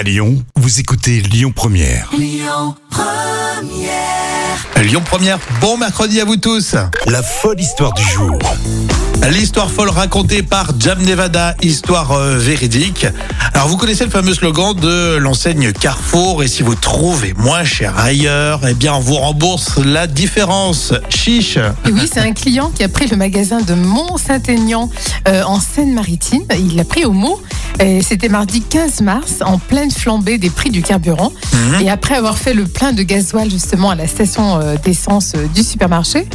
À Lyon, vous écoutez Lyon Première. Lyon Première, bon mercredi à vous tous. La folle histoire du jour. L'histoire folle racontée par Jam Nevada, histoire euh, véridique. Alors vous connaissez le fameux slogan de l'enseigne Carrefour et si vous trouvez moins cher ailleurs, eh bien on vous rembourse la différence. Chiche. Et oui, c'est un client qui a pris le magasin de Mont-Saint-Aignan euh, en Seine-Maritime. Il l'a pris au mot. C'était mardi 15 mars, en pleine flambée des prix du carburant. Mhm. Et après avoir fait le plein de gasoil justement à la station euh, d'essence du supermarché,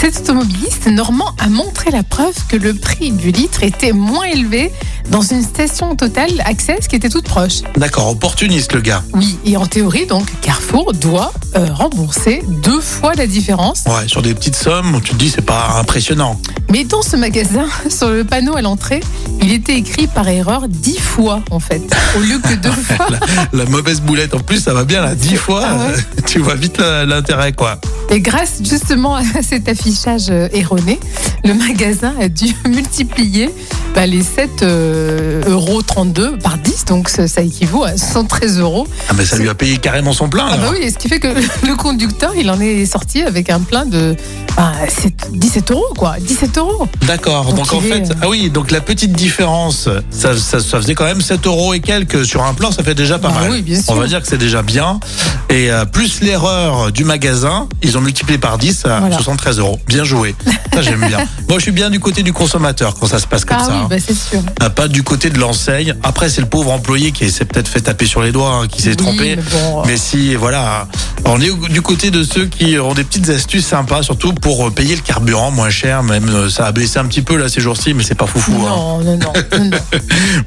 cet automobiliste normand a montré la preuve que le prix du litre était moins élevé dans une station Total Access qui était toute proche. D'accord, opportuniste le gars. Oui, et en théorie donc, Carrefour doit euh, rembourser deux fois la différence. Ouais, sur des petites sommes, tu te dis c'est pas impressionnant. Mais dans ce magasin, sur le panneau à l'entrée, il était écrit par erreur dix fois en fait, au lieu que deux fois. La mauvaise boulette en plus, ça va bien là, dix fois, Ah ouais. euh, tu vois vite l'intérêt quoi. Et grâce justement à cet affichage euh, erroné, le magasin a dû multiplier bah, les 7 euh, euros 32 par 10, donc ça, ça équivaut à 113 euros. Ah mais ça lui a payé carrément son plein Ah bah oui, et ce qui fait que le conducteur, il en est sorti avec un plein de bah, c'est 17 euros quoi, 17 euros. D'accord, Donc, donc, en est, fait, euh, ah oui, donc la petite différence, ça, ça, ça faisait quand même 7 euros et quelques sur un plan, ça fait déjà pas Bah mal. oui, bien sûr. On va dire que c'est déjà bien. Et euh, plus l'erreur du magasin, ils ont multiplié par 10 à Voilà. 73 euros. Bien joué. Ça, j'aime bien. Moi, je suis bien du côté du consommateur quand ça se passe comme ah ça. oui, hein. bah, c'est sûr. Ah, Pas du côté de l'enseigne. Après, c'est le pauvre employé qui s'est peut-être fait taper sur les doigts, hein, qui s'est Oui, trompé. mais bon, Mais si, voilà, on est du côté de ceux qui ont des petites astuces sympas, surtout pour euh, payer le carburant moins cher. Même euh, ça a baissé un petit peu là ces jours-ci, mais c'est pas foufou. hein. non, non, non, non, non.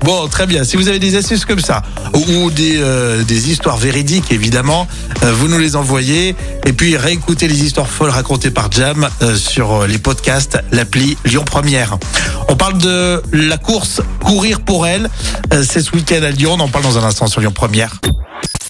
Bon, très bien. Si vous avez des astuces comme ça ou des, euh, des histoires véridiques, évidemment, euh, vous nous les envoyez. Et puis réécoutez les histoires folles racontées par Jam euh, sur euh, les podcasts, l'appli Lyon Première. On parle de la course Courir pour elle. Euh, C'est ce week-end à Lyon. On en parle dans un instant sur Lyon Première.